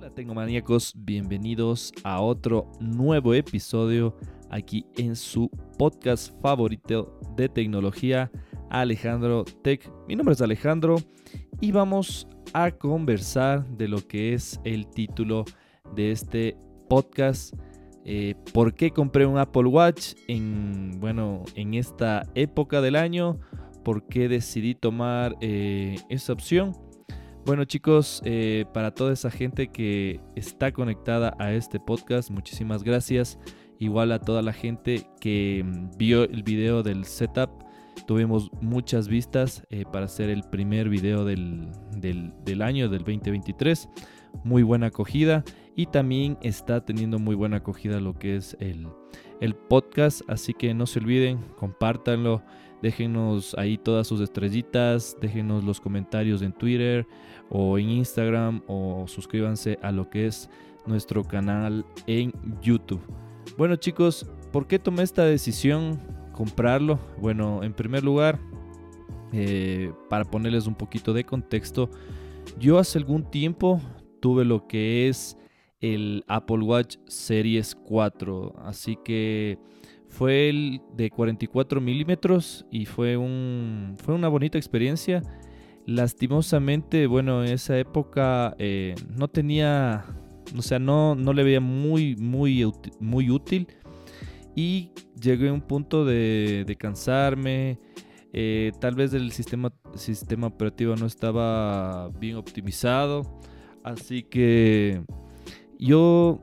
Hola Tecnomaníacos, bienvenidos a otro nuevo episodio aquí en su podcast favorito de tecnología, Alejandro Tech. Mi nombre es Alejandro y vamos a conversar de lo que es el título de este podcast. Eh, ¿Por qué compré un Apple Watch en, bueno, en esta época del año? ¿Por qué decidí tomar eh, esa opción? Bueno chicos, eh, para toda esa gente que está conectada a este podcast, muchísimas gracias. Igual a toda la gente que mm, vio el video del setup. Tuvimos muchas vistas eh, para hacer el primer video del, año, del 2023. Muy buena acogida. Y también está teniendo muy buena acogida lo que es el, el podcast. Así que no se olviden, compártanlo. Déjenos ahí todas sus estrellitas, déjenos los comentarios en Twitter o en Instagram o suscríbanse a lo que es nuestro canal en YouTube. Bueno chicos, ¿por qué tomé esta decisión? Comprarlo. Bueno, en primer lugar, eh, para ponerles un poquito de contexto, yo hace algún tiempo tuve lo que es el Apple Watch Series 4, así que fue el de 44 milímetros y fue, un, fue una bonita experiencia. Lastimosamente, bueno, en esa época eh, no tenía, o sea, no, no le veía muy, muy, muy útil. Y llegué a un punto de, de cansarme. Eh, tal vez el sistema, sistema operativo no estaba bien optimizado. Así que yo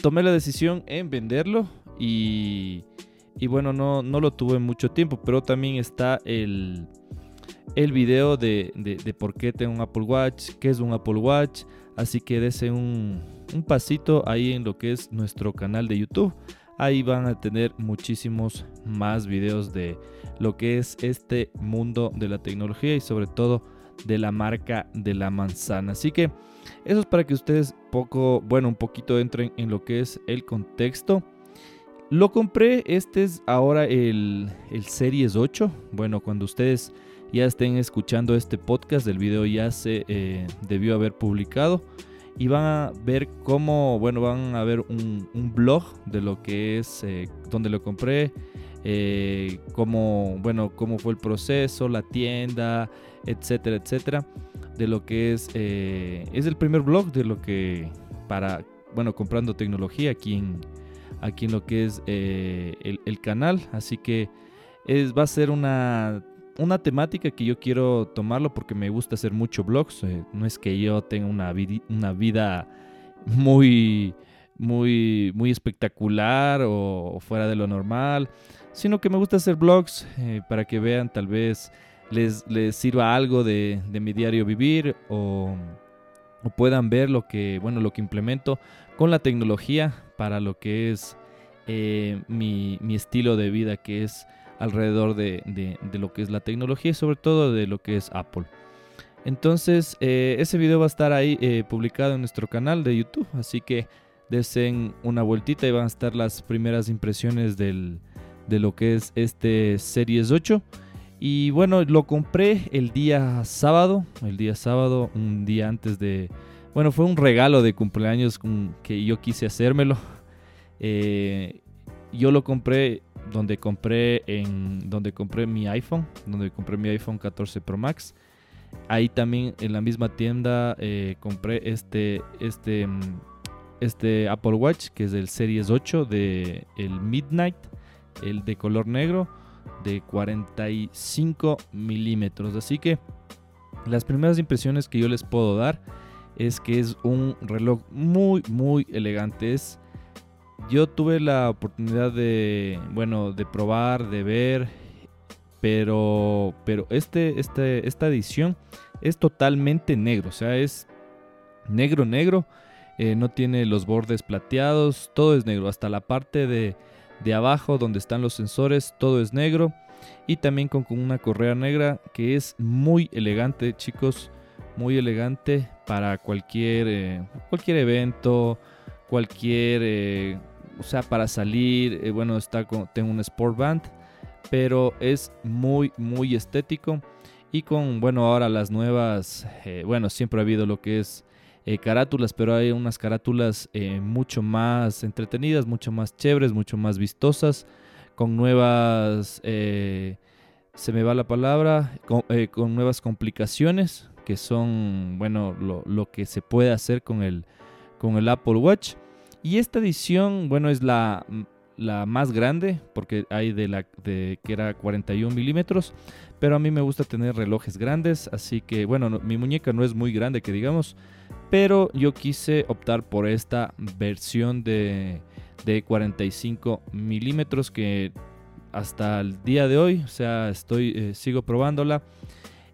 tomé la decisión en venderlo y, bueno, no, no lo tuve mucho tiempo, pero también está el, el video de, por qué tengo un Apple Watch, qué es un Apple Watch. Así que dese un, un pasito ahí en lo que es nuestro canal de YouTube. Ahí van a tener muchísimos más videos de lo que es este mundo de la tecnología y sobre todo de la marca de la manzana. Así que eso es para que ustedes poco, bueno, un poquito entren en lo que es el contexto. Lo compré, este es ahora el, el Series 8. Bueno, cuando ustedes ya estén escuchando este podcast, el video ya se eh, debió haber publicado. Y van a ver cómo, bueno, van a ver un, blog de lo que es, eh, donde lo compré, eh, cómo, bueno, cómo fue el proceso, la tienda, etcétera, etcétera. De lo que es, es el primer blog de lo que, para, bueno, comprando tecnología aquí en, aquí en lo que es eh, el, canal. Así que es, va a ser una, una temática que yo quiero tomarlo porque me gusta hacer mucho blogs. Eh, no es que yo tenga una, una vida muy, muy, muy espectacular o fuera de lo normal, sino que me gusta hacer blogs eh, para que vean tal vez les, les sirva algo de, de mi diario vivir o, o, puedan ver lo que, bueno, lo que implemento con la tecnología para lo que es eh, mi, estilo de vida, que es alrededor de, lo que es la tecnología y sobre todo de lo que es Apple. Entonces, eh, ese video va a estar ahí eh, publicado en nuestro canal de YouTube, así que desen una vueltita y van a estar las primeras impresiones de lo que es este Series 8. Y bueno, lo compré el día sábado, el día sábado, un día antes de, bueno, fue un regalo de cumpleaños que yo quise hacérmelo. Eh, yo lo compré donde compré en donde compré mi iPhone, donde compré mi iPhone 14 Pro Max. Ahí también en la misma tienda eh, compré este este este Apple Watch que es el Series 8 de el Midnight, el de color negro de 45 milímetros. Así que las primeras impresiones que yo les puedo dar es que es un reloj muy, muy elegante. yo tuve la oportunidad de, bueno, de probar, de ver, pero, pero este, este, esta edición es totalmente negro, o sea, es negro, negro. Eh, no tiene los bordes plateados, todo es negro, hasta la parte de, de abajo donde están los sensores, todo es negro. Y también con, una correa negra que es muy elegante, chicos muy elegante para cualquier, eh, cualquier evento, cualquier, eh, o sea, para salir, eh, bueno, está con, tengo un Sport Band, pero es muy, muy estético. Y con, bueno, ahora las nuevas, bueno, siempre ha habido lo que es eh, carátulas, pero hay unas carátulas eh, mucho más entretenidas, mucho más chéveres, mucho más vistosas, con nuevas, se me va la palabra, con, nuevas complicaciones, que son, bueno, lo, que se puede hacer con el, con el Apple Watch. Y esta edición, bueno, es la, la más grande, porque hay de la de, que era 41 milímetros, pero a mí me gusta tener relojes grandes, así que bueno, mi muñeca no es muy grande que digamos, pero yo quise optar por esta versión de, 45 milímetros que hasta el día de hoy, o sea, estoy, eh, sigo probándola.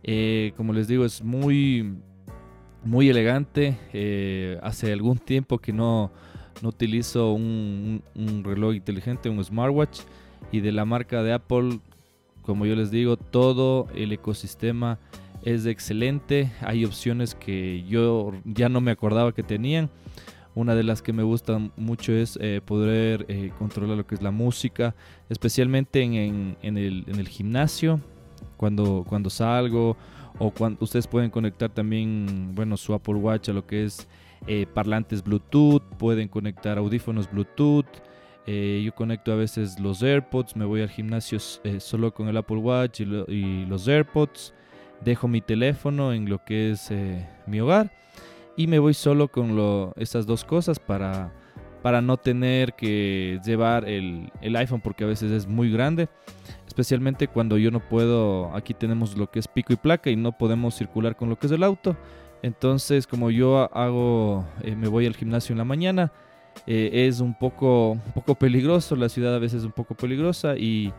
Eh, como les digo, es muy, muy elegante. Eh, hace algún tiempo que no, no utilizo un, reloj inteligente, un smartwatch. Y de la marca de Apple como yo les digo, todo el ecosistema es excelente. Hay opciones que yo ya no me acordaba que tenían. Una de las que me gusta mucho es eh, poder eh, controlar lo que es la música, especialmente en, el, gimnasio, cuando, cuando salgo o cuando ustedes pueden conectar también, bueno, su Apple Watch a lo que es eh, parlantes Bluetooth, pueden conectar audífonos Bluetooth, yo conecto a veces los AirPods, me voy al gimnasio solo con el Apple Watch y, los AirPods, dejo mi teléfono en lo que es eh, mi hogar y me voy solo con lo, estas dos cosas para, para no tener que llevar el, el, iPhone porque a veces es muy grande, especialmente cuando yo no puedo, aquí tenemos lo que es pico y placa y no podemos circular con lo que es el auto. Entonces, como yo hago, me voy al gimnasio en la mañana, eh, es un poco, un poco peligroso, la ciudad a veces es un poco peligrosa y,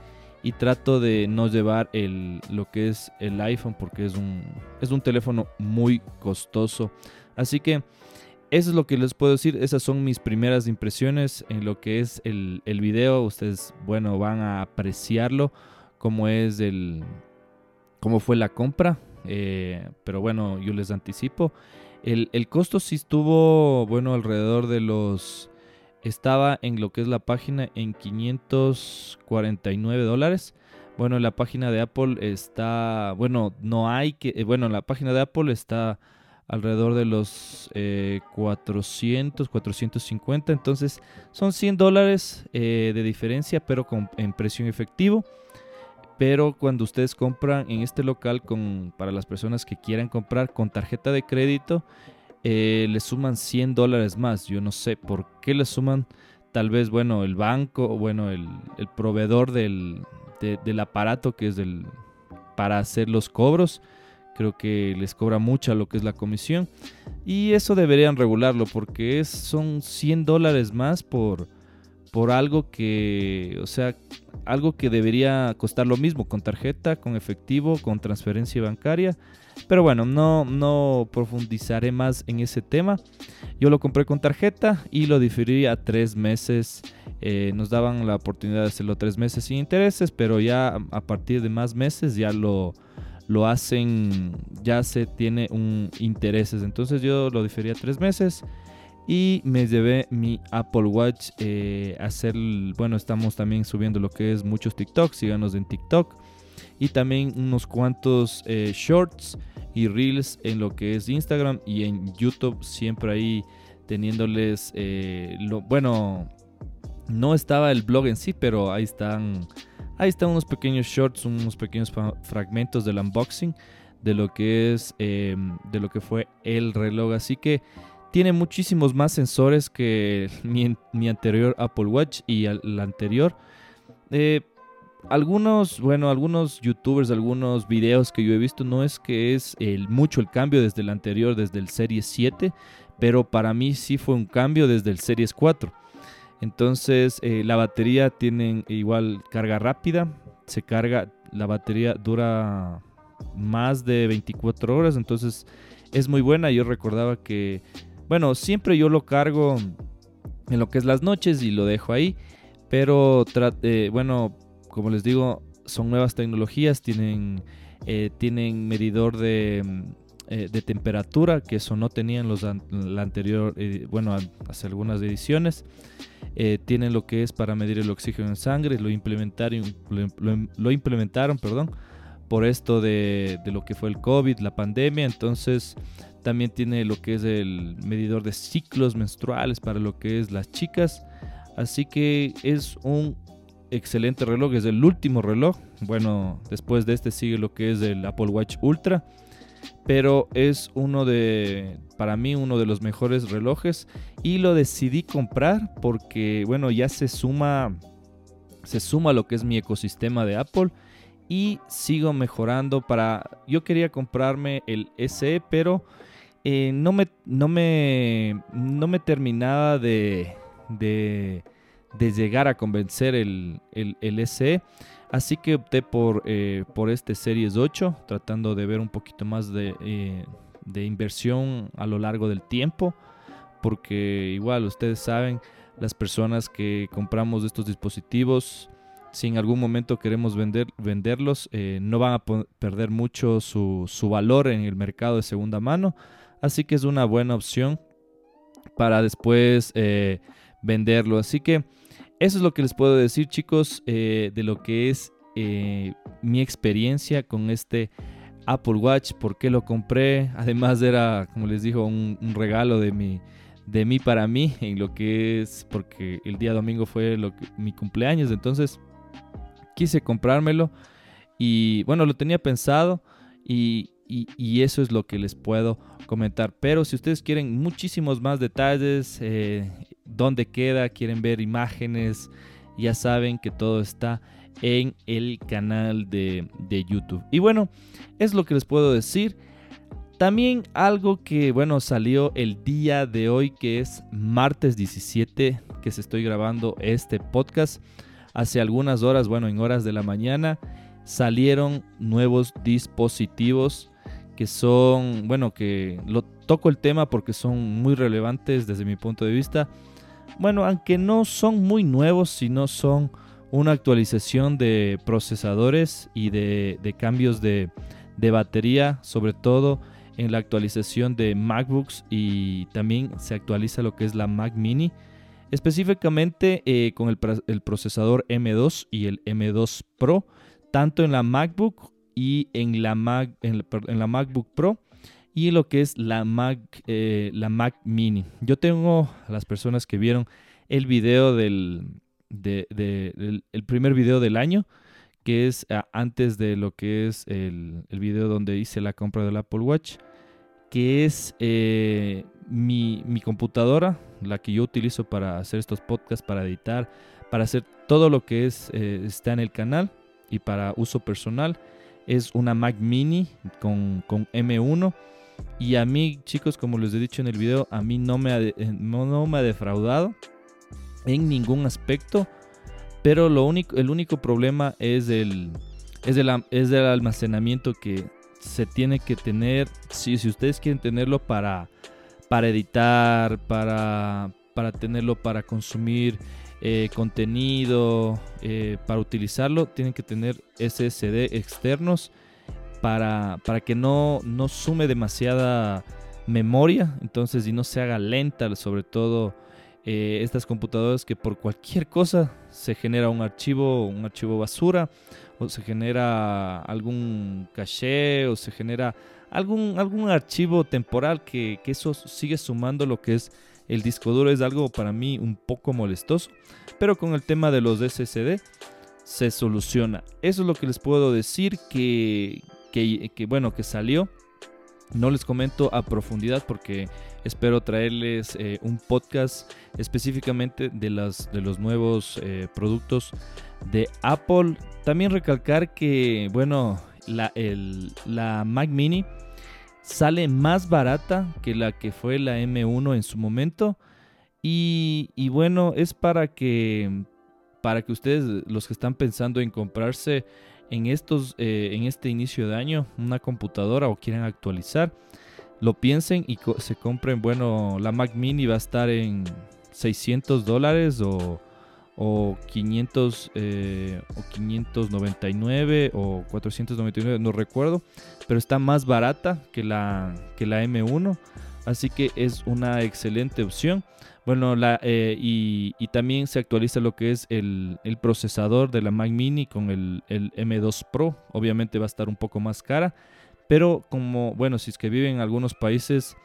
trato de no llevar el, lo que es el iPhone porque es un, es un teléfono muy costoso. Así que eso es lo que les puedo decir, esas son mis primeras impresiones en lo que es el, el video. Ustedes, bueno, van a apreciarlo, como es el, cómo fue la compra. Eh, pero bueno, yo les anticipo. El, el, costo sí estuvo, bueno, alrededor de los estaba en lo que es la página en 549 dólares. Bueno, en la página de Apple está, bueno, no hay que, eh, bueno, en la página de Apple está alrededor de los 400, eh, 450. Entonces son 100 dólares eh, de diferencia, pero con, en precio en efectivo. Pero cuando ustedes compran en este local, con, para las personas que quieran comprar con tarjeta de crédito, eh, le suman 100 dólares más. Yo no sé por qué le suman, tal vez, bueno, el banco, bueno, el, proveedor del, del, aparato que es del, para hacer los cobros. Creo que les cobra mucha lo que es la comisión. Y eso deberían regularlo porque es, son 100 dólares más por, por algo que, o sea, algo que debería costar lo mismo con tarjeta, con efectivo, con transferencia bancaria. Pero bueno, no, no profundizaré más en ese tema. Yo lo compré con tarjeta y lo diferí a tres meses. Eh, nos daban la oportunidad de hacerlo tres meses sin intereses, pero ya a partir de más meses ya lo, lo hacen, ya se tiene un intereses. Entonces yo lo diferí a tres meses y me llevé mi Apple Watch eh, a hacer, bueno, estamos también subiendo lo que es muchos TikToks, síganos en TikTok. Y también unos cuantos eh, shorts y reels en lo que es Instagram y en YouTube, siempre ahí teniéndoles, eh, lo, bueno, no estaba el blog en sí, pero ahí están, ahí están unos pequeños shorts, unos pequeños fragmentos del unboxing de lo que es, em, de lo que fue el reloj, así que tiene muchísimos más sensores que mi, anterior Apple Watch y el, anterior. Eh, algunos, bueno, algunos youtubers, algunos videos que yo he visto, no es que es mucho el cambio desde el anterior, desde el Series 7, pero para mí sí fue un cambio desde el Series 4. Entonces, eh, la batería tiene igual carga rápida, se carga, la batería dura más de 24 horas, entonces es muy buena. Yo recordaba que, bueno, siempre yo lo cargo en lo que es las noches y lo dejo ahí, pero, eh, bueno, como les digo, son nuevas tecnologías, tienen, eh, tienen medidor de, mm, eh, de, temperatura, que eso no tenían los la anterior, eh, bueno, hace algunas ediciones. tienen lo que es para medir el oxígeno en sangre, lo implementaron, lo, implementaron perdón, por esto de, de, lo que fue el COVID, la pandemia. Entonces también tiene lo que es el medidor de ciclos menstruales para lo que es las chicas. Así que es un excelente reloj, es el último reloj. Bueno, después de este sigue lo que es el Apple Watch Ultra. Pero es uno de, para mí, uno de los mejores relojes. Y lo decidí comprar porque, bueno, ya se suma, se suma lo que es mi ecosistema de Apple. Y sigo mejorando para, yo quería comprarme el SE, pero eh, no, me, no, me, no me terminaba de, de, llegar a convencer el, el, SE. Así que opté por, eh, por este Series 8, tratando de ver un poquito más de, eh, de inversión a lo largo del tiempo. Porque igual ustedes saben, las personas que compramos estos dispositivos, si en algún momento queremos vender, venderlos, no van a perder mucho su, su valor en el mercado de segunda mano. Así que es una buena opción para después eh, venderlo. Así que eso es lo que les puedo decir chicos eh, de lo que es eh, mi experiencia con este Apple Watch. ¿Por qué lo compré? Además era, como les digo, un, regalo de mi, de mí para mí en lo que es porque el día domingo fue lo mi cumpleaños. Entonces quise comprármelo y bueno, lo tenía pensado y, y, eso es lo que les puedo comentar. Pero si ustedes quieren muchísimos más detalles, eh, dónde queda, quieren ver imágenes, ya saben que todo está en el canal de, de YouTube. Y bueno, es lo que les puedo decir. También algo que, bueno, salió el día de hoy, que es martes 17, que se estoy grabando este podcast. Hace algunas horas, bueno, en horas de la mañana, salieron nuevos dispositivos que son, bueno, que lo toco el tema porque son muy relevantes desde mi punto de vista. Bueno, aunque no son muy nuevos, sino son una actualización de procesadores y de, cambios de, batería, sobre todo en la actualización de MacBooks y también se actualiza lo que es la Mac Mini, específicamente eh, con el, procesador M2 y el M2 Pro, tanto en la MacBook y en la, Mac, en la, MacBook Pro y lo que es la Mac, eh, la Mac Mini. Yo tengo a las personas que vieron el video del, el primer video del año, que es antes de lo que es el, el, video donde hice la compra del Apple Watch, que es eh, mi, mi, computadora, la que yo utilizo para hacer estos podcasts, para editar, para hacer todo lo que es, eh, está en el canal y para uso personal es una Mac Mini con, M1. Y a mí, chicos, como les he dicho en el video, a mí no me ha, eh, no, me ha defraudado en ningún aspecto. Pero lo único, el único problema es el, es es almacenamiento que se tiene que tener. Si, si ustedes quieren tenerlo para, para editar, para, para tenerlo para consumir eh, contenido eh, para utilizarlo tienen que tener SSD externos para, para que no, no sume demasiada memoria. Entonces y no se haga lenta sobre todo eh, estas computadoras que por cualquier cosa se genera un archivo un archivo basura o se genera algún caché o se genera algún, algún archivo temporal que, que eso sigue sumando lo que es el disco duro es algo para mí un poco molestoso, pero con el tema de los SSD se soluciona. Eso es lo que les puedo decir que, que, bueno, que salió. No les comento a profundidad porque espero traerles eh, un podcast específicamente de, las, de los nuevos eh, productos de Apple. También recalcar que, bueno, la, el, la Mac Mini sale más barata que la que fue la M1 en su momento. Y, bueno, es para que, para que ustedes, los que están pensando en comprarse en, estos, eh, en este inicio de año una computadora o quieren actualizar, lo piensen y se compren. Bueno, la Mac Mini va a estar en 600 dólares o o 500 eh, o 599 o 499, no recuerdo, pero está más barata que la, que la M1, así que es una excelente opción. Bueno, la, eh, y, también se actualiza lo que es el, procesador de la Mac Mini con el, el, M2 Pro. Obviamente va a estar un poco más cara, pero como, bueno, si es que viven en algunos países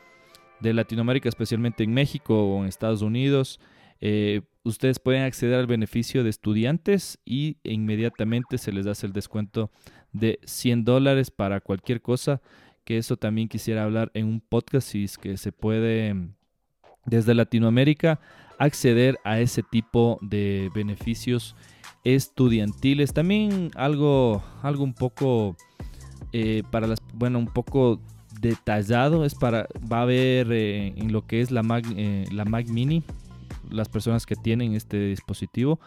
de Latinoamérica, especialmente en México o en Estados Unidos, eh, ustedes pueden acceder al beneficio de estudiantes y inmediatamente se les hace el descuento de 100 dólares para cualquier cosa. Que eso también quisiera hablar en un podcast si es que se puede desde Latinoamérica acceder a ese tipo de beneficios estudiantiles. También algo, algo un poco eh, para las, bueno, un poco detallado es para, va a haber eh, en lo que es la Mac, la Mac Mini, las personas que tienen este dispositivo.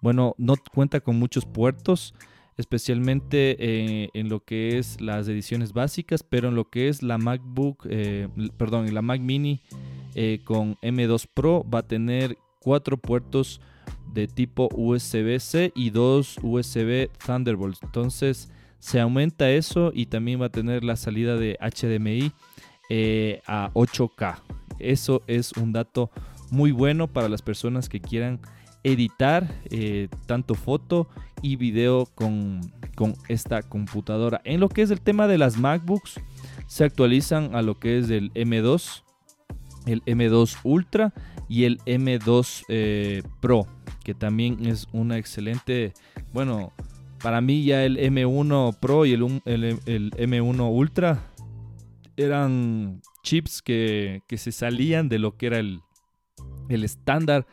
Bueno, no cuenta con muchos puertos, especialmente eh, en lo que es las ediciones básicas, pero en lo que es la MacBook, eh, perdón, la Mac Mini eh, con M2 Pro va a tener cuatro puertos de tipo USB-C y dos USB Thunderbolt. Entonces se aumenta eso y también va a tener la salida de HDMI a 8K. Eso es un dato muy bueno para las personas que quieran editar eh, tanto foto y video con, esta computadora. En lo que es el tema de las MacBooks, se actualizan a lo que es el M2, el M2 Ultra y el M2 eh, Pro, que también es una excelente, bueno, para mí ya el M1 Pro y el, el M1 Ultra eran chips que, que, se salían de lo que era el, el estándar.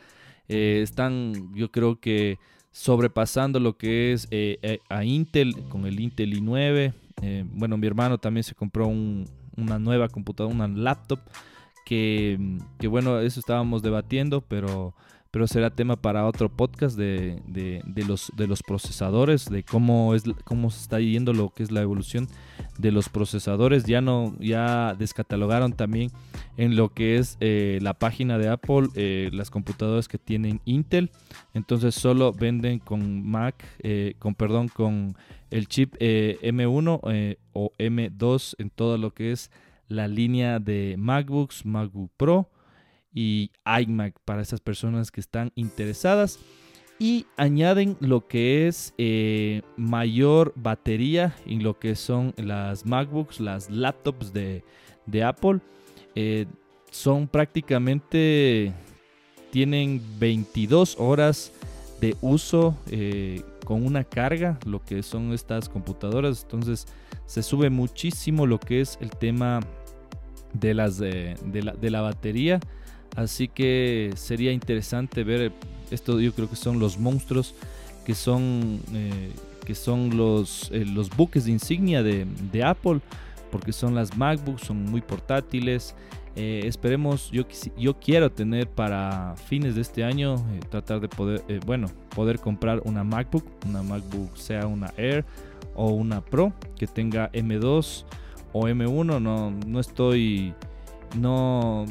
Eh, están, yo creo que sobrepasando lo que es eh, eh, a Intel con el Intel i9. bueno, mi hermano también se compró una nueva computadora, una laptop. Que, que, bueno, eso estábamos debatiendo, pero pero será tema para otro podcast de, los, de los procesadores, de cómo, es, cómo se está yendo lo que es la evolución de los procesadores. Ya, no, ya descatalogaron también en lo que es eh, la página de Apple eh, las computadoras que tienen Intel. Entonces solo venden con Mac, eh, con perdón, con el chip M1 o M2 en todo lo que es la línea de MacBooks, MacBook Pro y iMac para esas personas que están interesadas. Y añaden lo que es eh, mayor batería en lo que son las MacBooks, las laptops de, Apple. Eh, son prácticamente, tienen 22 horas de uso eh, con una carga, lo que son estas computadoras. Entonces se sube muchísimo lo que es el tema de, las, de, la, de la batería. Así que sería interesante ver esto. Yo creo que son los monstruos que son, eh, que son los, eh, los buques de insignia de, Apple, porque son las MacBooks, son muy portátiles. Eh, esperemos, yo, yo quiero tener para fines de este año, tratar de poder, bueno, poder comprar una MacBook, una MacBook sea una Air o una Pro que tenga M2 o M1. No, no estoy no,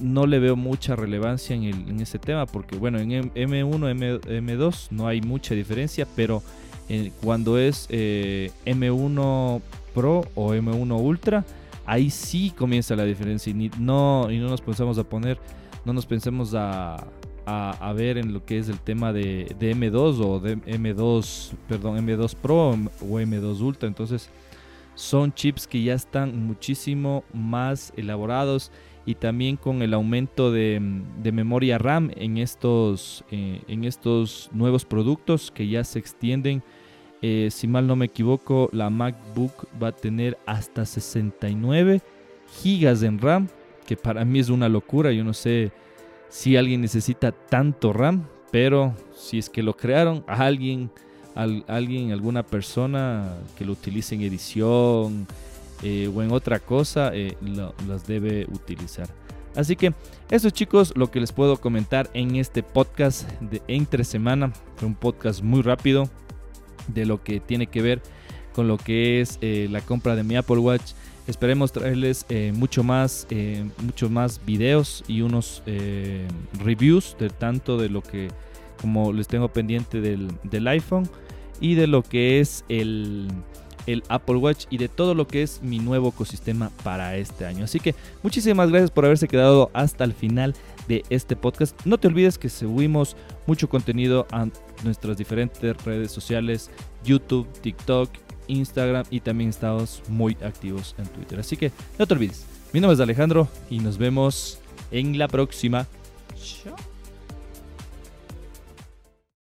no le veo mucha relevancia en, el, en ese tema porque bueno, en M1, M, 2 no hay mucha diferencia, pero eh, cuando es eh, M1 Pro o M1 Ultra, ahí sí comienza la diferencia y, no, y no nos pensamos a poner, no nos pensemos a, a, ver en lo que es el tema de, de M2 o de M2, perdón, M2 Pro o M2 Ultra, entonces son chips que ya están muchísimo más elaborados y también con el aumento de, memoria RAM en estos, eh, en estos nuevos productos que ya se extienden. Eh, si mal no me equivoco, la MacBook va a tener hasta 69 gigas en RAM, que para mí es una locura. Yo no sé si alguien necesita tanto RAM, pero si es que lo crearon, alguien alguien, alguna persona que lo utilice en edición eh, o en otra cosa, eh, las debe utilizar. Así que eso chicos, lo que les puedo comentar en este podcast de entre semana. Fue un podcast muy rápido de lo que tiene que ver con lo que es eh, la compra de mi Apple Watch. Esperemos traerles mucho más, muchos más videos y unos reviews de tanto de lo que como les tengo pendiente del, iPhone y de lo que es el, el Apple Watch y de todo lo que es mi nuevo ecosistema para este año. Así que muchísimas gracias por haberse quedado hasta el final de este podcast. No te olvides que subimos mucho contenido a nuestras diferentes redes sociales, YouTube, TikTok, Instagram y también estamos muy activos en Twitter. Así que no te olvides. Mi nombre es Alejandro y nos vemos en la próxima. Chao.